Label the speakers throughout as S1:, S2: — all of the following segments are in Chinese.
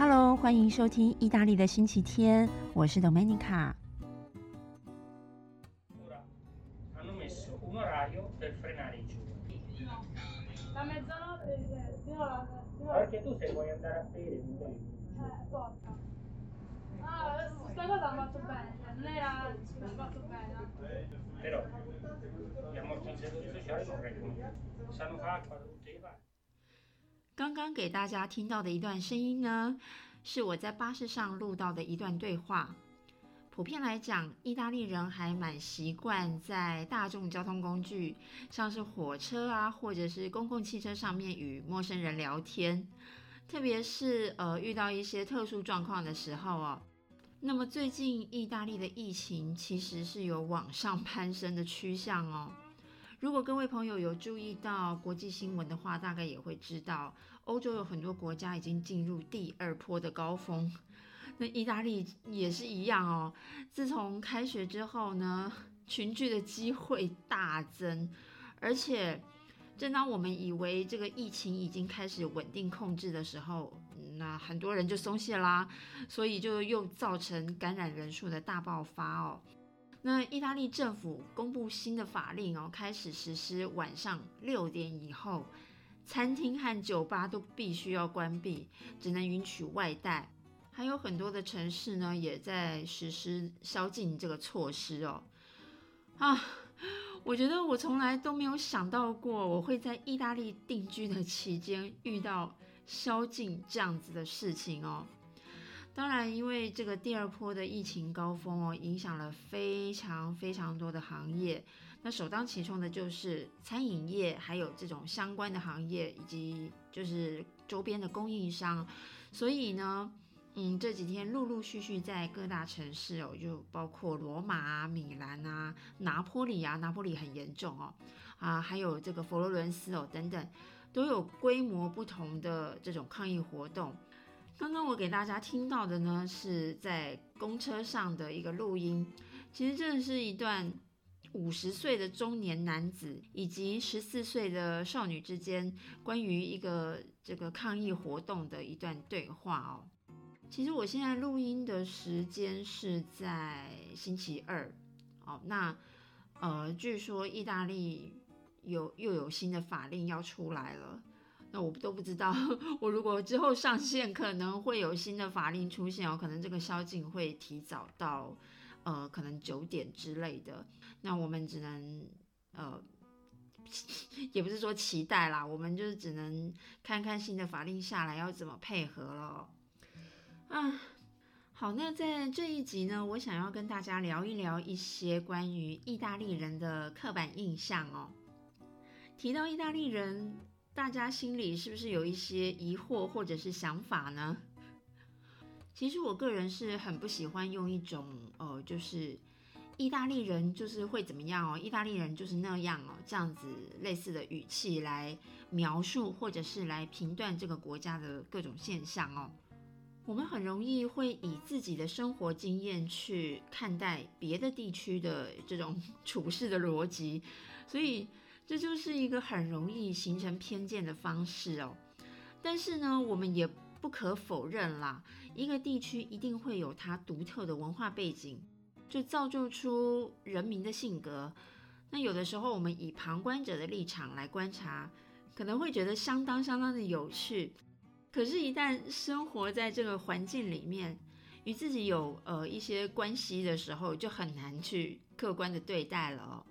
S1: Hello，欢迎收听意大利的星期天，我是 Domenica。刚刚给大家听到的一段声音呢，是我在巴士上录到的一段对话。普遍来讲，意大利人还蛮习惯在大众交通工具，像是火车啊，或者是公共汽车上面与陌生人聊天，特别是呃遇到一些特殊状况的时候哦。那么最近意大利的疫情其实是有往上攀升的趋向哦。如果各位朋友有注意到国际新闻的话，大概也会知道，欧洲有很多国家已经进入第二波的高峰。那意大利也是一样哦。自从开学之后呢，群聚的机会大增，而且正当我们以为这个疫情已经开始稳定控制的时候，那很多人就松懈啦，所以就又造成感染人数的大爆发哦。那意大利政府公布新的法令哦，开始实施晚上六点以后，餐厅和酒吧都必须要关闭，只能允许外带。还有很多的城市呢，也在实施宵禁这个措施哦。啊，我觉得我从来都没有想到过，我会在意大利定居的期间遇到宵禁这样子的事情哦。当然，因为这个第二波的疫情高峰哦，影响了非常非常多的行业。那首当其冲的就是餐饮业，还有这种相关的行业，以及就是周边的供应商。所以呢，嗯，这几天陆陆续续在各大城市哦，就包括罗马啊、米兰啊、拿坡里啊，拿坡里很严重哦，啊，还有这个佛罗伦斯哦等等，都有规模不同的这种抗议活动。刚刚我给大家听到的呢，是在公车上的一个录音，其实这是一段五十岁的中年男子以及十四岁的少女之间关于一个这个抗议活动的一段对话哦。其实我现在录音的时间是在星期二哦，那呃，据说意大利有又有新的法令要出来了。那我都不知道，我如果之后上线，可能会有新的法令出现哦，可能这个宵禁会提早到，呃，可能九点之类的。那我们只能，呃，也不是说期待啦，我们就是只能看看新的法令下来要怎么配合了。啊，好，那在这一集呢，我想要跟大家聊一聊一些关于意大利人的刻板印象哦。提到意大利人。大家心里是不是有一些疑惑或者是想法呢？其实我个人是很不喜欢用一种呃，就是意大利人就是会怎么样哦，意大利人就是那样哦，这样子类似的语气来描述或者是来评断这个国家的各种现象哦。我们很容易会以自己的生活经验去看待别的地区的这种 处事的逻辑，所以。这就是一个很容易形成偏见的方式哦。但是呢，我们也不可否认啦，一个地区一定会有它独特的文化背景，就造就出人民的性格。那有的时候，我们以旁观者的立场来观察，可能会觉得相当相当的有趣。可是，一旦生活在这个环境里面，与自己有呃一些关系的时候，就很难去客观的对待了哦。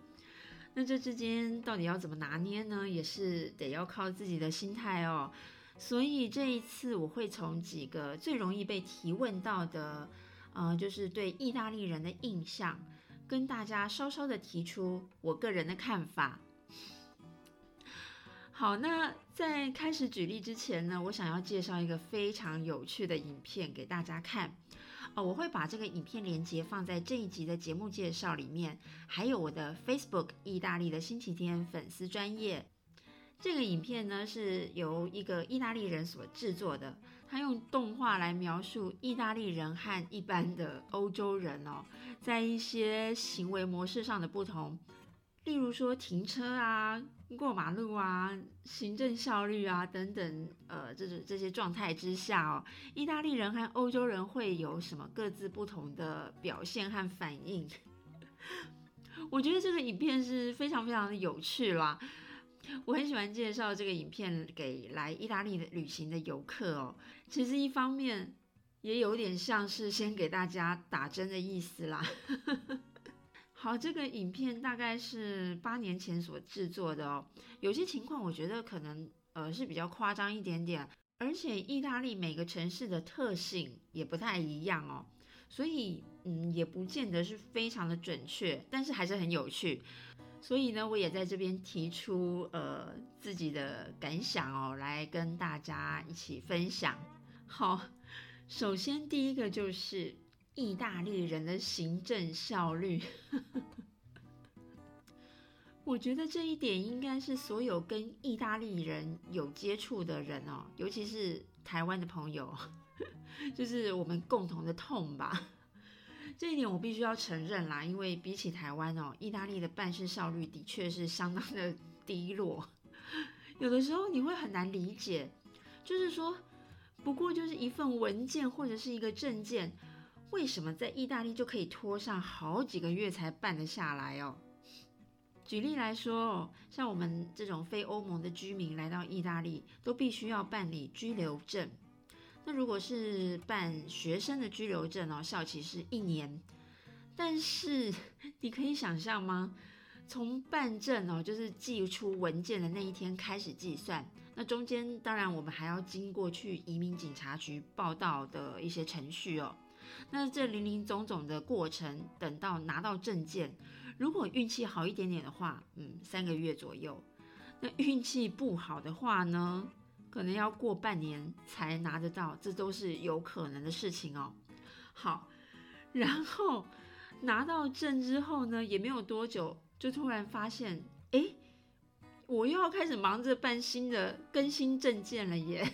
S1: 那这之间到底要怎么拿捏呢？也是得要靠自己的心态哦。所以这一次我会从几个最容易被提问到的，呃，就是对意大利人的印象，跟大家稍稍的提出我个人的看法。好，那在开始举例之前呢，我想要介绍一个非常有趣的影片给大家看。我会把这个影片连接放在这一集的节目介绍里面，还有我的 Facebook 意大利的星期天粉丝专业。这个影片呢是由一个意大利人所制作的，他用动画来描述意大利人和一般的欧洲人哦，在一些行为模式上的不同。例如说停车啊、过马路啊、行政效率啊等等，呃，这种这些状态之下哦，意大利人和欧洲人会有什么各自不同的表现和反应？我觉得这个影片是非常非常的有趣啦。我很喜欢介绍这个影片给来意大利的旅行的游客哦。其实一方面也有点像是先给大家打针的意思啦。好，这个影片大概是八年前所制作的哦。有些情况我觉得可能呃是比较夸张一点点，而且意大利每个城市的特性也不太一样哦，所以嗯也不见得是非常的准确，但是还是很有趣。所以呢，我也在这边提出呃自己的感想哦，来跟大家一起分享。好，首先第一个就是。意大利人的行政效率，我觉得这一点应该是所有跟意大利人有接触的人哦，尤其是台湾的朋友，就是我们共同的痛吧。这一点我必须要承认啦，因为比起台湾哦，意大利的办事效率的确是相当的低落。有的时候你会很难理解，就是说，不过就是一份文件或者是一个证件。为什么在意大利就可以拖上好几个月才办得下来哦？举例来说，像我们这种非欧盟的居民来到意大利，都必须要办理居留证。那如果是办学生的居留证哦，效期是一年。但是你可以想象吗？从办证哦，就是寄出文件的那一天开始计算，那中间当然我们还要经过去移民警察局报到的一些程序哦。那这零零总总的过程，等到拿到证件，如果运气好一点点的话，嗯，三个月左右；那运气不好的话呢，可能要过半年才拿得到，这都是有可能的事情哦。好，然后拿到证之后呢，也没有多久，就突然发现，哎，我又要开始忙着办新的更新证件了耶。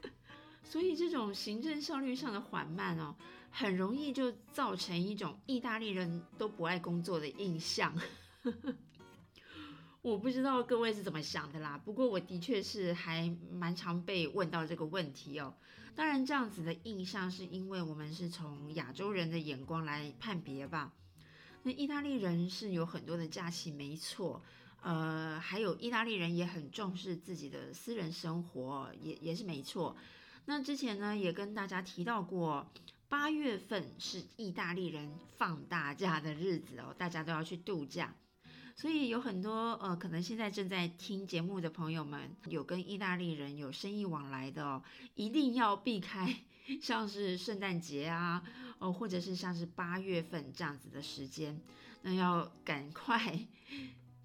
S1: 所以这种行政效率上的缓慢哦。很容易就造成一种意大利人都不爱工作的印象。我不知道各位是怎么想的啦，不过我的确是还蛮常被问到这个问题哦。当然，这样子的印象是因为我们是从亚洲人的眼光来判别吧。那意大利人是有很多的假期，没错，呃，还有意大利人也很重视自己的私人生活，也也是没错。那之前呢，也跟大家提到过。八月份是意大利人放大假的日子哦，大家都要去度假，所以有很多呃，可能现在正在听节目的朋友们，有跟意大利人有生意往来的哦，一定要避开像是圣诞节啊，哦，或者是像是八月份这样子的时间，那要赶快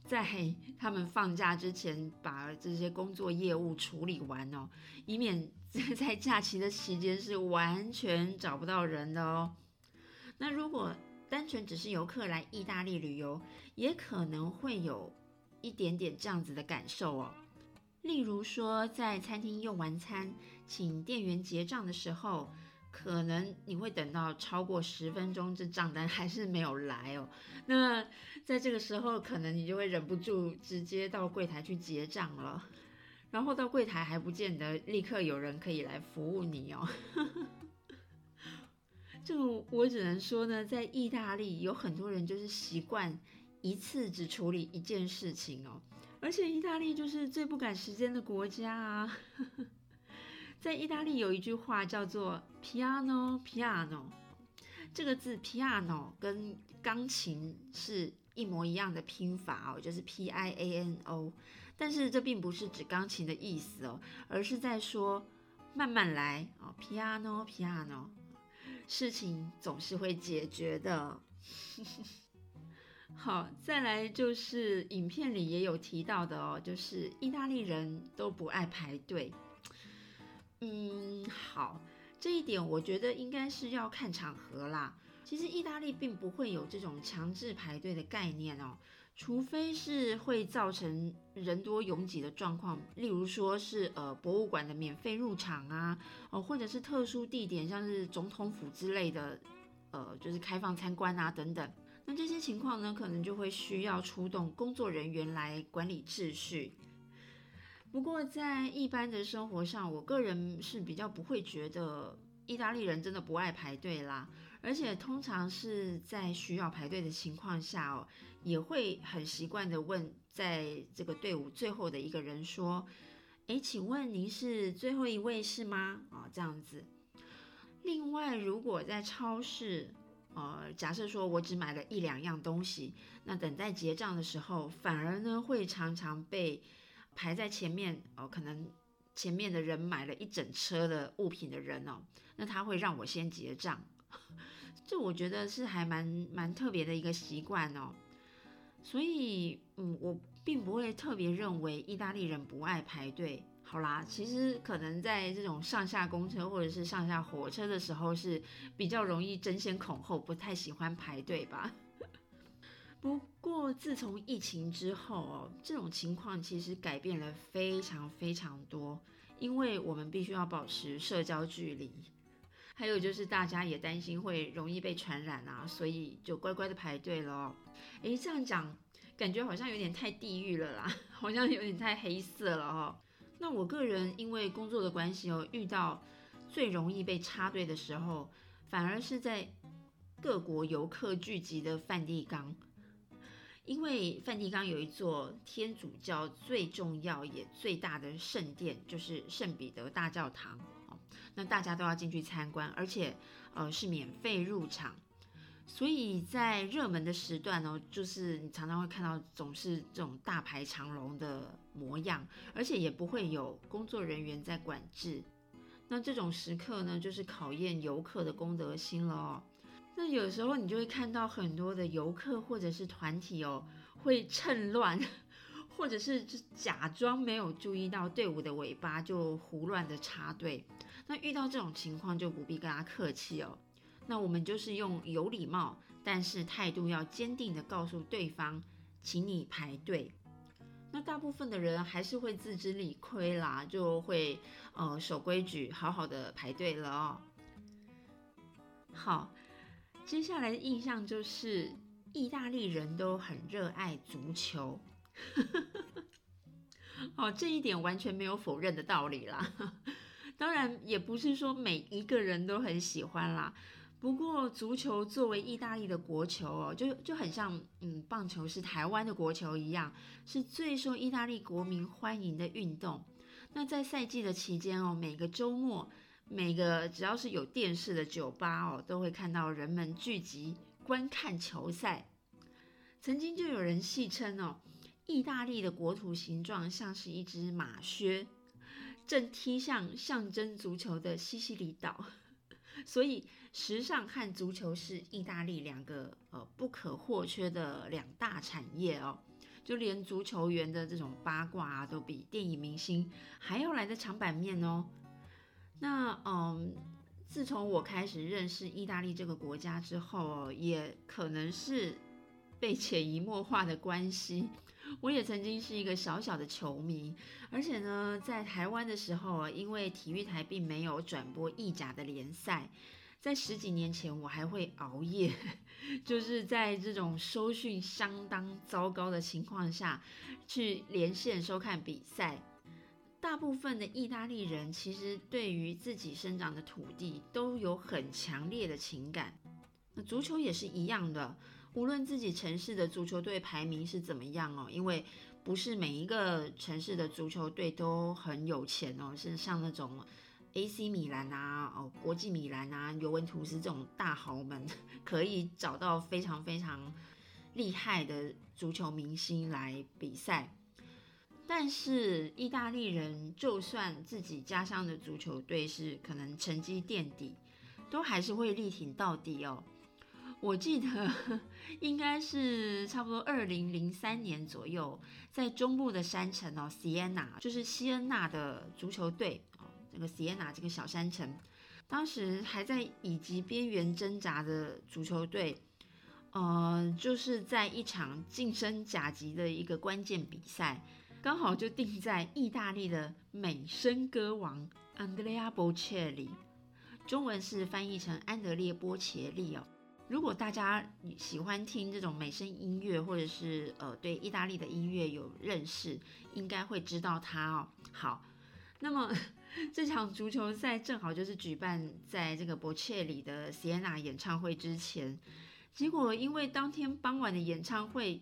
S1: 在他们放假之前把这些工作业务处理完哦，以免。在假期的期间是完全找不到人的哦。那如果单纯只是游客来意大利旅游，也可能会有一点点这样子的感受哦。例如说，在餐厅用完餐，请店员结账的时候，可能你会等到超过十分钟，这账单还是没有来哦。那在这个时候，可能你就会忍不住直接到柜台去结账了。然后到柜台还不见得立刻有人可以来服务你哦。这个我只能说呢，在意大利有很多人就是习惯一次只处理一件事情哦，而且意大利就是最不赶时间的国家啊。在意大利有一句话叫做 piano piano，这个字 piano 跟钢琴是一模一样的拼法哦，就是 p i a n o。但是这并不是指钢琴的意思哦，而是在说慢慢来哦，piano piano，事情总是会解决的。好，再来就是影片里也有提到的哦，就是意大利人都不爱排队。嗯，好，这一点我觉得应该是要看场合啦。其实意大利并不会有这种强制排队的概念哦。除非是会造成人多拥挤的状况，例如说是呃博物馆的免费入场啊，哦或者是特殊地点，像是总统府之类的，呃就是开放参观啊等等。那这些情况呢，可能就会需要出动工作人员来管理秩序。不过在一般的生活上，我个人是比较不会觉得意大利人真的不爱排队啦，而且通常是在需要排队的情况下哦，也会很习惯的问在这个队伍最后的一个人说：“诶，请问您是最后一位是吗？”啊，这样子。另外，如果在超市，呃，假设说我只买了一两样东西，那等待结账的时候，反而呢会常常被排在前面哦，可能前面的人买了一整车的物品的人哦，那他会让我先结账，这我觉得是还蛮蛮特别的一个习惯哦。所以，嗯，我并不会特别认为意大利人不爱排队。好啦，其实可能在这种上下公车或者是上下火车的时候是比较容易争先恐后，不太喜欢排队吧。不过自从疫情之后哦，这种情况其实改变了非常非常多，因为我们必须要保持社交距离，还有就是大家也担心会容易被传染啊，所以就乖乖的排队了。诶，这样讲感觉好像有点太地狱了啦，好像有点太黑色了哦。那我个人因为工作的关系哦，遇到最容易被插队的时候，反而是在各国游客聚集的梵蒂冈，因为梵蒂冈有一座天主教最重要也最大的圣殿，就是圣彼得大教堂，那大家都要进去参观，而且呃是免费入场。所以在热门的时段呢，就是你常常会看到总是这种大排长龙的模样，而且也不会有工作人员在管制。那这种时刻呢，就是考验游客的公德心了哦。那有时候你就会看到很多的游客或者是团体哦，会趁乱，或者是就假装没有注意到队伍的尾巴，就胡乱的插队。那遇到这种情况，就不必跟他客气哦。那我们就是用有礼貌，但是态度要坚定的告诉对方，请你排队。那大部分的人还是会自知理亏啦，就会呃守规矩，好好的排队了哦。好，接下来的印象就是意大利人都很热爱足球。哦，这一点完全没有否认的道理啦。当然，也不是说每一个人都很喜欢啦。不过，足球作为意大利的国球哦，就就很像嗯，棒球是台湾的国球一样，是最受意大利国民欢迎的运动。那在赛季的期间哦，每个周末，每个只要是有电视的酒吧哦，都会看到人们聚集观看球赛。曾经就有人戏称哦，意大利的国土形状像是一只马靴，正踢向象征足球的西西里岛。所以，时尚和足球是意大利两个呃不可或缺的两大产业哦。就连足球员的这种八卦啊，都比电影明星还要来的长版面哦。那嗯，自从我开始认识意大利这个国家之后哦，也可能是被潜移默化的关系，我也曾经是一个小小的球迷。而且呢，在台湾的时候，因为体育台并没有转播意甲的联赛，在十几年前，我还会熬夜，就是在这种收讯相当糟糕的情况下，去连线收看比赛。大部分的意大利人其实对于自己生长的土地都有很强烈的情感，那足球也是一样的，无论自己城市的足球队排名是怎么样哦，因为。不是每一个城市的足球队都很有钱哦，是像那种 AC 米兰啊、哦国际米兰啊、尤文图斯这种大豪门，可以找到非常非常厉害的足球明星来比赛。但是意大利人就算自己家乡的足球队是可能成绩垫底，都还是会力挺到底哦。我记得 应该是差不多二零零三年左右，在中部的山城哦，Siena，就是西恩纳的足球队哦，这个 Siena 这个小山城，当时还在乙级边缘挣扎的足球队，呃，就是在一场晋升甲级的一个关键比赛，刚好就定在意大利的美声歌王 Andrea Bocelli，中文是翻译成安德烈波切利哦。如果大家喜欢听这种美声音乐，或者是呃对意大利的音乐有认识，应该会知道它哦。好，那么这场足球赛正好就是举办在这个博切里的 Siena 演唱会之前，结果因为当天傍晚的演唱会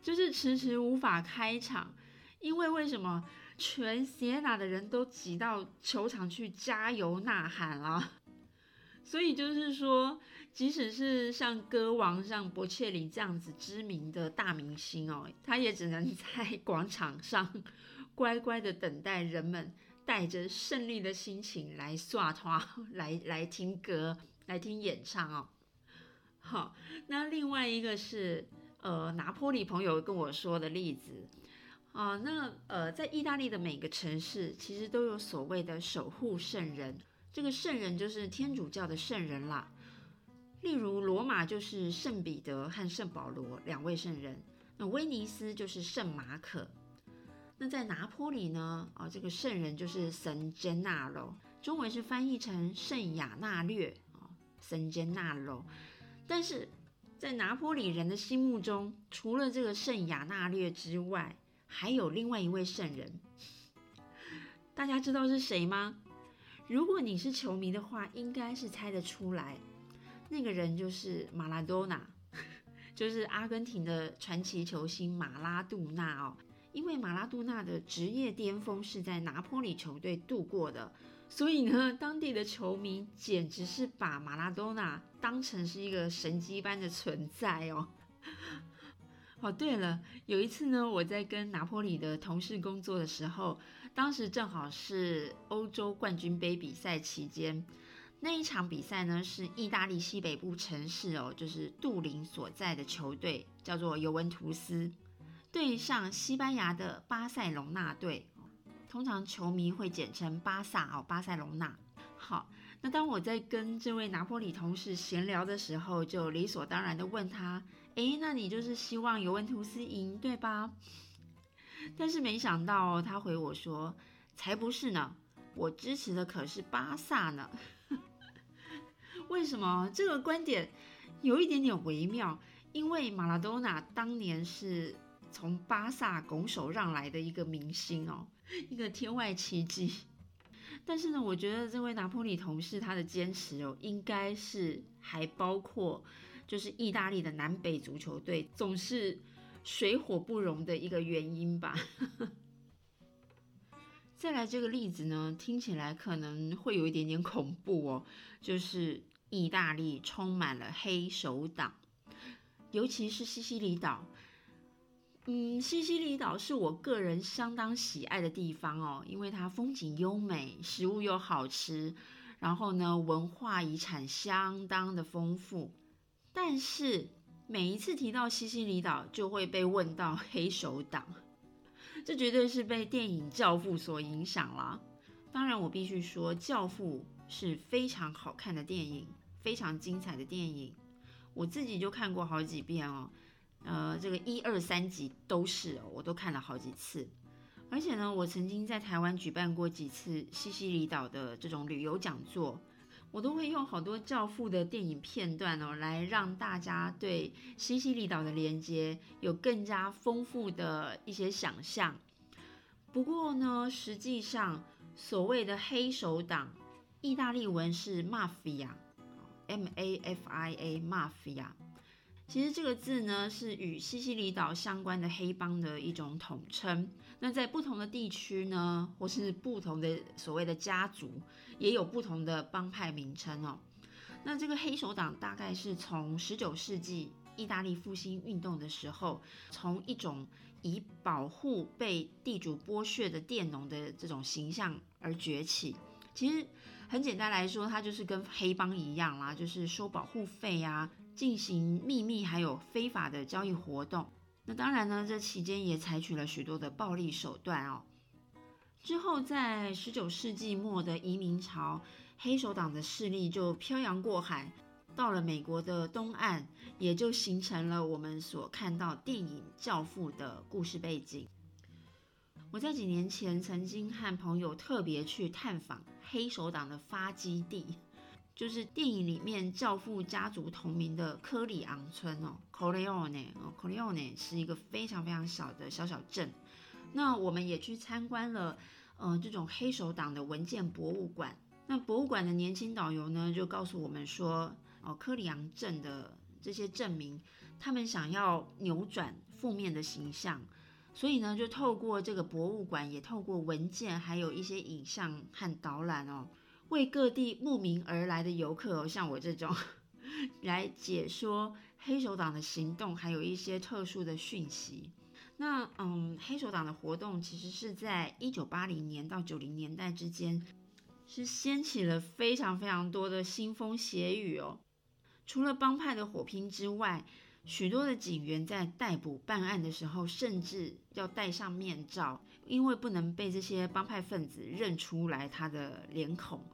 S1: 就是迟迟无法开场，因为为什么全 Siena 的人都挤到球场去加油呐喊了，所以就是说。即使是像歌王像博切里这样子知名的大明星哦，他也只能在广场上乖乖的等待人们带着胜利的心情来刷他，来来听歌，来听演唱哦。好，那另外一个是呃拿坡里朋友跟我说的例子啊，那呃在意大利的每个城市其实都有所谓的守护圣人，这个圣人就是天主教的圣人啦。例如，罗马就是圣彼得和圣保罗两位圣人，那威尼斯就是圣马可。那在拿坡里呢？啊，这个圣人就是圣坚纳罗，中文是翻译成圣雅纳略啊，圣坚纳罗。但是在拿坡里人的心目中，除了这个圣雅纳略之外，还有另外一位圣人。大家知道是谁吗？如果你是球迷的话，应该是猜得出来。那个人就是马拉多纳，就是阿根廷的传奇球星马拉杜纳哦。因为马拉杜纳的职业巅峰是在拿坡里球队度过的，所以呢，当地的球迷简直是把马拉多纳当成是一个神迹般的存在哦。哦，对了，有一次呢，我在跟拿坡里的同事工作的时候，当时正好是欧洲冠军杯比赛期间。那一场比赛呢，是意大利西北部城市哦，就是杜林所在的球队叫做尤文图斯，对上西班牙的巴塞隆纳队，通常球迷会简称巴萨哦，巴塞隆纳。好，那当我在跟这位拿破里同事闲聊的时候，就理所当然的问他：“诶，那你就是希望尤文图斯赢对吧？”但是没想到他回我说：“才不是呢，我支持的可是巴萨呢。”为什么这个观点有一点点微妙？因为马拉多纳当年是从巴萨拱手让来的一个明星哦，一个天外奇迹。但是呢，我觉得这位拿破里同事他的坚持哦，应该是还包括就是意大利的南北足球队总是水火不容的一个原因吧。再来这个例子呢，听起来可能会有一点点恐怖哦，就是。意大利充满了黑手党，尤其是西西里岛。嗯，西西里岛是我个人相当喜爱的地方哦，因为它风景优美，食物又好吃，然后呢，文化遗产相当的丰富。但是每一次提到西西里岛，就会被问到黑手党，这绝对是被电影《教父》所影响了。当然，我必须说，《教父》是非常好看的电影。非常精彩的电影，我自己就看过好几遍哦。呃，这个一二三集都是，我都看了好几次。而且呢，我曾经在台湾举办过几次西西里岛的这种旅游讲座，我都会用好多教父的电影片段哦，来让大家对西西里岛的连接有更加丰富的一些想象。不过呢，实际上所谓的黑手党，意大利文是 mafia。M A F I A Mafia，其实这个字呢是与西西里岛相关的黑帮的一种统称。那在不同的地区呢，或是不同的所谓的家族，也有不同的帮派名称哦。那这个黑手党大概是从十九世纪意大利复兴运动的时候，从一种以保护被地主剥削的佃农的这种形象而崛起。其实。很简单来说，它就是跟黑帮一样啦，就是收保护费呀，进行秘密还有非法的交易活动。那当然呢，这期间也采取了许多的暴力手段哦。之后，在十九世纪末的移民潮，黑手党的势力就漂洋过海，到了美国的东岸，也就形成了我们所看到电影《教父》的故事背景。我在几年前曾经和朋友特别去探访黑手党的发基地，就是电影里面教父家族同名的科里昂村哦，Corleone 哦 c o r e o n e 是一个非常非常小的小小镇。那我们也去参观了，呃，这种黑手党的文件博物馆。那博物馆的年轻导游呢，就告诉我们说，哦，科里昂镇的这些镇民，他们想要扭转负面的形象，所以呢，就透过这个博物馆，也透过文件，还有一些影像和导览哦，为各地慕名而来的游客哦，像我这种，来解说黑手党的行动，还有一些特殊的讯息。那嗯，黑手党的活动其实是在一九八零年到九零年代之间。是掀起了非常非常多的腥风血雨哦。除了帮派的火拼之外，许多的警员在逮捕办案的时候，甚至要戴上面罩，因为不能被这些帮派分子认出来他的脸孔，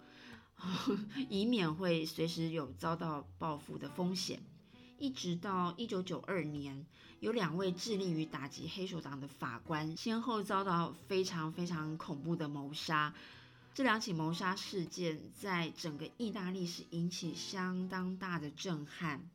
S1: 以免会随时有遭到报复的风险。一直到一九九二年，有两位致力于打击黑手党的法官，先后遭到非常非常恐怖的谋杀。这两起谋杀事件在整个意大利是引起相当大的震撼，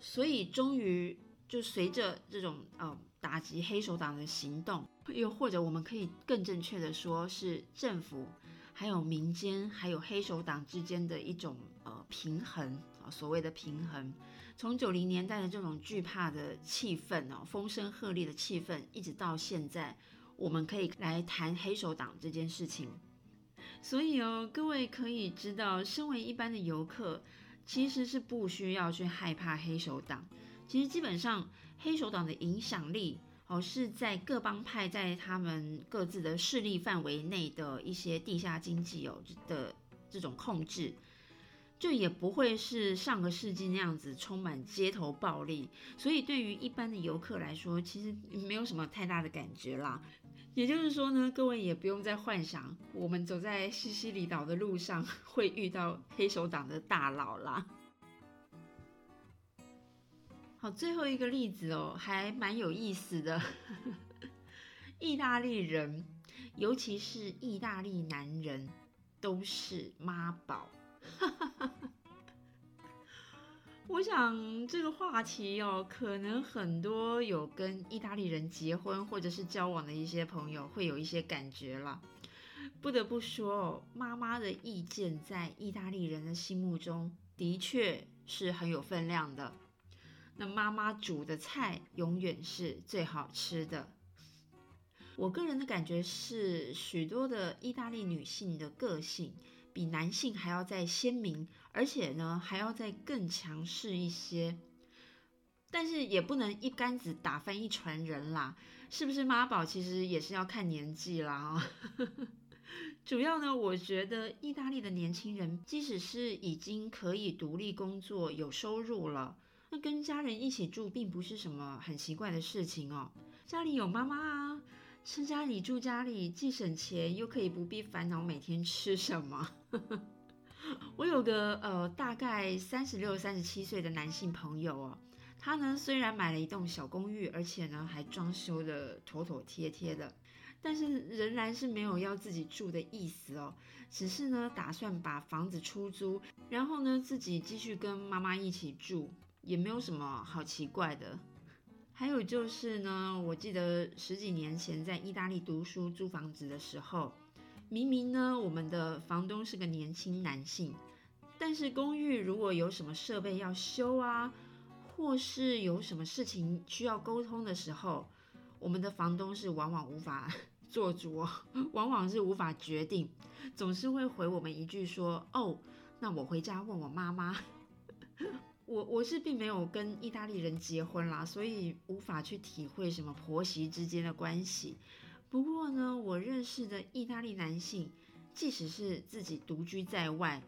S1: 所以终于就随着这种呃打击黑手党的行动，又或者我们可以更正确的说是政府、还有民间、还有黑手党之间的一种呃平衡啊，所谓的平衡。从九零年代的这种惧怕的气氛哦，风声鹤唳的气氛，一直到现在，我们可以来谈黑手党这件事情。所以哦，各位可以知道，身为一般的游客，其实是不需要去害怕黑手党。其实基本上，黑手党的影响力哦，是在各帮派在他们各自的势力范围内的一些地下经济哦的这种控制，就也不会是上个世纪那样子充满街头暴力。所以对于一般的游客来说，其实没有什么太大的感觉啦。也就是说呢，各位也不用再幻想我们走在西西里岛的路上会遇到黑手党的大佬啦。好，最后一个例子哦，还蛮有意思的。意大利人，尤其是意大利男人，都是妈宝。我想这个话题哦，可能很多有跟意大利人结婚或者是交往的一些朋友会有一些感觉了。不得不说，妈妈的意见在意大利人的心目中的确是很有分量的。那妈妈煮的菜永远是最好吃的。我个人的感觉是，许多的意大利女性的个性。比男性还要再鲜明，而且呢还要再更强势一些，但是也不能一竿子打翻一船人啦。是不是妈宝其实也是要看年纪啦啊。主要呢，我觉得意大利的年轻人，即使是已经可以独立工作、有收入了，那跟家人一起住并不是什么很奇怪的事情哦。家里有妈妈啊。吃家里住家里，既省钱又可以不必烦恼每天吃什么。我有个呃大概三十六、三十七岁的男性朋友哦，他呢虽然买了一栋小公寓，而且呢还装修的妥妥帖帖的，但是仍然是没有要自己住的意思哦，只是呢打算把房子出租，然后呢自己继续跟妈妈一起住，也没有什么好奇怪的。还有就是呢，我记得十几年前在意大利读书租房子的时候，明明呢我们的房东是个年轻男性，但是公寓如果有什么设备要修啊，或是有什么事情需要沟通的时候，我们的房东是往往无法做主，往往是无法决定，总是会回我们一句说：“哦，那我回家问我妈妈。”我我是并没有跟意大利人结婚啦，所以无法去体会什么婆媳之间的关系。不过呢，我认识的意大利男性，即使是自己独居在外，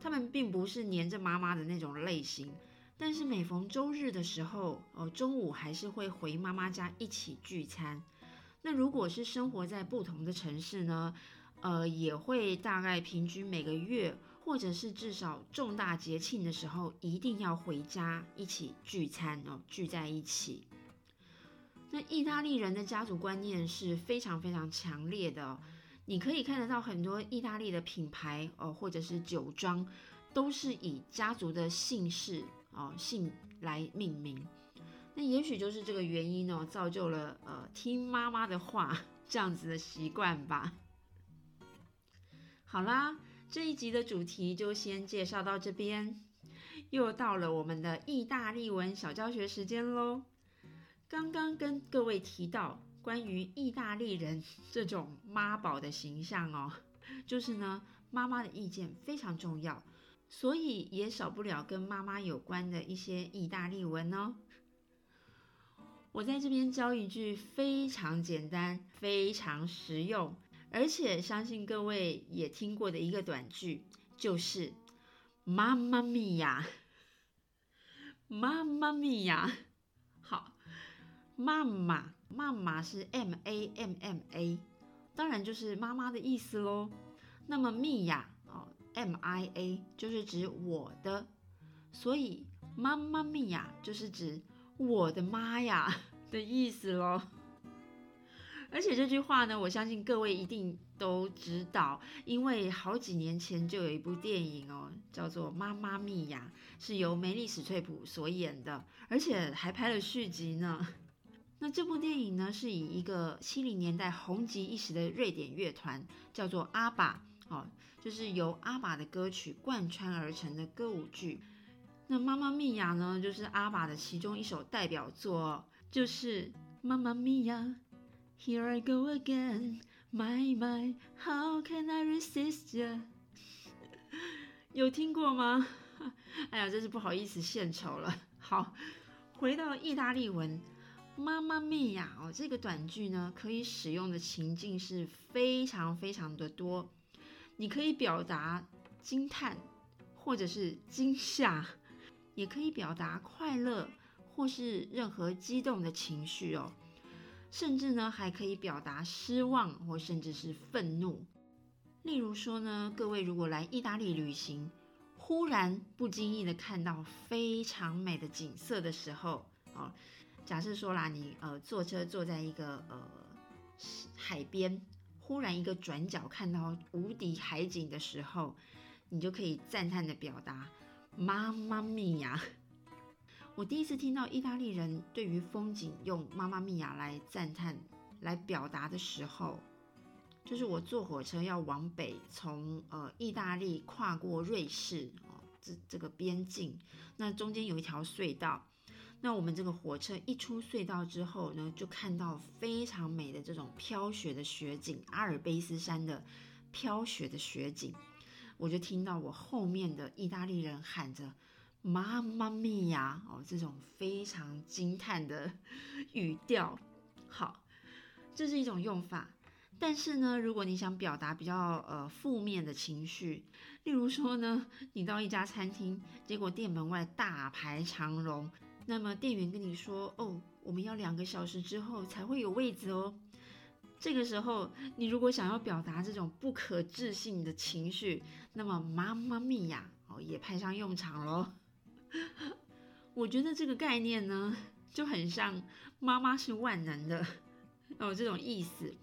S1: 他们并不是黏着妈妈的那种类型。但是每逢周日的时候，哦，中午还是会回妈妈家一起聚餐。那如果是生活在不同的城市呢，呃，也会大概平均每个月。或者是至少重大节庆的时候，一定要回家一起聚餐哦，聚在一起。那意大利人的家族观念是非常非常强烈的，你可以看得到很多意大利的品牌哦，或者是酒庄都是以家族的姓氏哦姓来命名。那也许就是这个原因哦，造就了呃听妈妈的话这样子的习惯吧。好啦，这一集的主题就先介绍到这边，又到了我们的意大利文小教学时间喽。刚刚跟各位提到关于意大利人这种妈宝的形象哦，就是呢妈妈的意见非常重要，所以也少不了跟妈妈有关的一些意大利文哦。我在这边教一句非常简单、非常实用，而且相信各位也听过的一个短句，就是“妈妈咪呀，妈妈咪呀”。妈妈，妈妈是 M A M M A，当然就是妈妈的意思喽。那么咪呀，哦，M I A 就是指我的，所以妈妈咪呀就是指。我的妈呀 的意思喽，而且这句话呢，我相信各位一定都知道，因为好几年前就有一部电影哦，叫做《妈妈咪呀》，是由梅丽史翠普所演的，而且还拍了续集呢。那这部电影呢，是以一个七零年代红极一时的瑞典乐团，叫做阿爸哦，就是由阿爸的歌曲贯穿而成的歌舞剧。那《妈妈咪呀》呢，就是阿爸的其中一首代表作，就是《妈妈咪呀》，Here I go again，My My，How can I resist you？有听过吗？哎呀，真是不好意思献丑了。好，回到意大利文，《妈妈咪呀》哦，这个短句呢，可以使用的情境是非常非常的多，你可以表达惊叹，或者是惊吓。也可以表达快乐或是任何激动的情绪哦，甚至呢还可以表达失望或甚至是愤怒。例如说呢，各位如果来意大利旅行，忽然不经意的看到非常美的景色的时候，哦，假设说啦，你呃坐车坐在一个呃海边，忽然一个转角看到无敌海景的时候，你就可以赞叹的表达。妈妈咪呀！我第一次听到意大利人对于风景用妈妈咪呀来赞叹、来表达的时候，就是我坐火车要往北，从呃意大利跨过瑞士哦，这这个边境，那中间有一条隧道，那我们这个火车一出隧道之后呢，就看到非常美的这种飘雪的雪景，阿尔卑斯山的飘雪的雪景。我就听到我后面的意大利人喊着“妈妈咪呀”哦，这种非常惊叹的语调。好，这是一种用法。但是呢，如果你想表达比较呃负面的情绪，例如说呢，你到一家餐厅，结果店门外大排长龙，那么店员跟你说：“哦，我们要两个小时之后才会有位子哦。”这个时候，你如果想要表达这种不可置信的情绪，那么妈妈咪呀哦也派上用场喽。我觉得这个概念呢，就很像妈妈是万能的哦这种意思。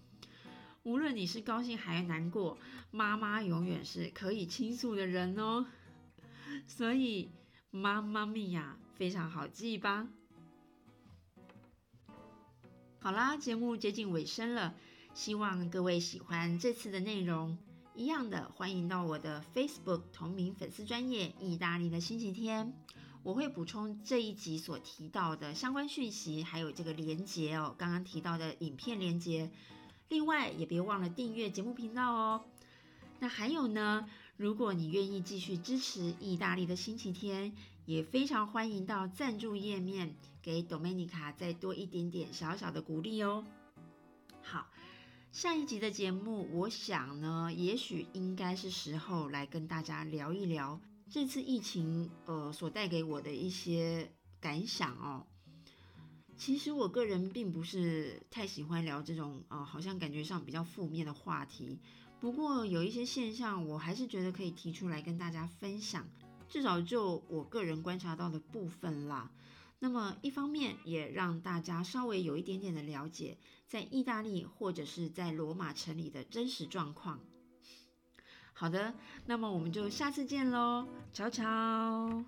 S1: 无论你是高兴还是难过，妈妈永远是可以倾诉的人哦。所以妈妈咪呀非常好记吧。好啦，节目接近尾声了。希望各位喜欢这次的内容。一样的，欢迎到我的 Facebook 同名粉丝专业意大利的星期天，我会补充这一集所提到的相关讯息，还有这个连接哦，刚刚提到的影片连接。另外，也别忘了订阅节目频道哦。那还有呢，如果你愿意继续支持意大利的星期天，也非常欢迎到赞助页面给 Domenica 再多一点点小小的鼓励哦。好。下一集的节目，我想呢，也许应该是时候来跟大家聊一聊这次疫情呃所带给我的一些感想哦。其实我个人并不是太喜欢聊这种呃好像感觉上比较负面的话题，不过有一些现象，我还是觉得可以提出来跟大家分享，至少就我个人观察到的部分啦。那么一方面也让大家稍微有一点点的了解，在意大利或者是在罗马城里的真实状况。好的，那么我们就下次见喽，乔乔。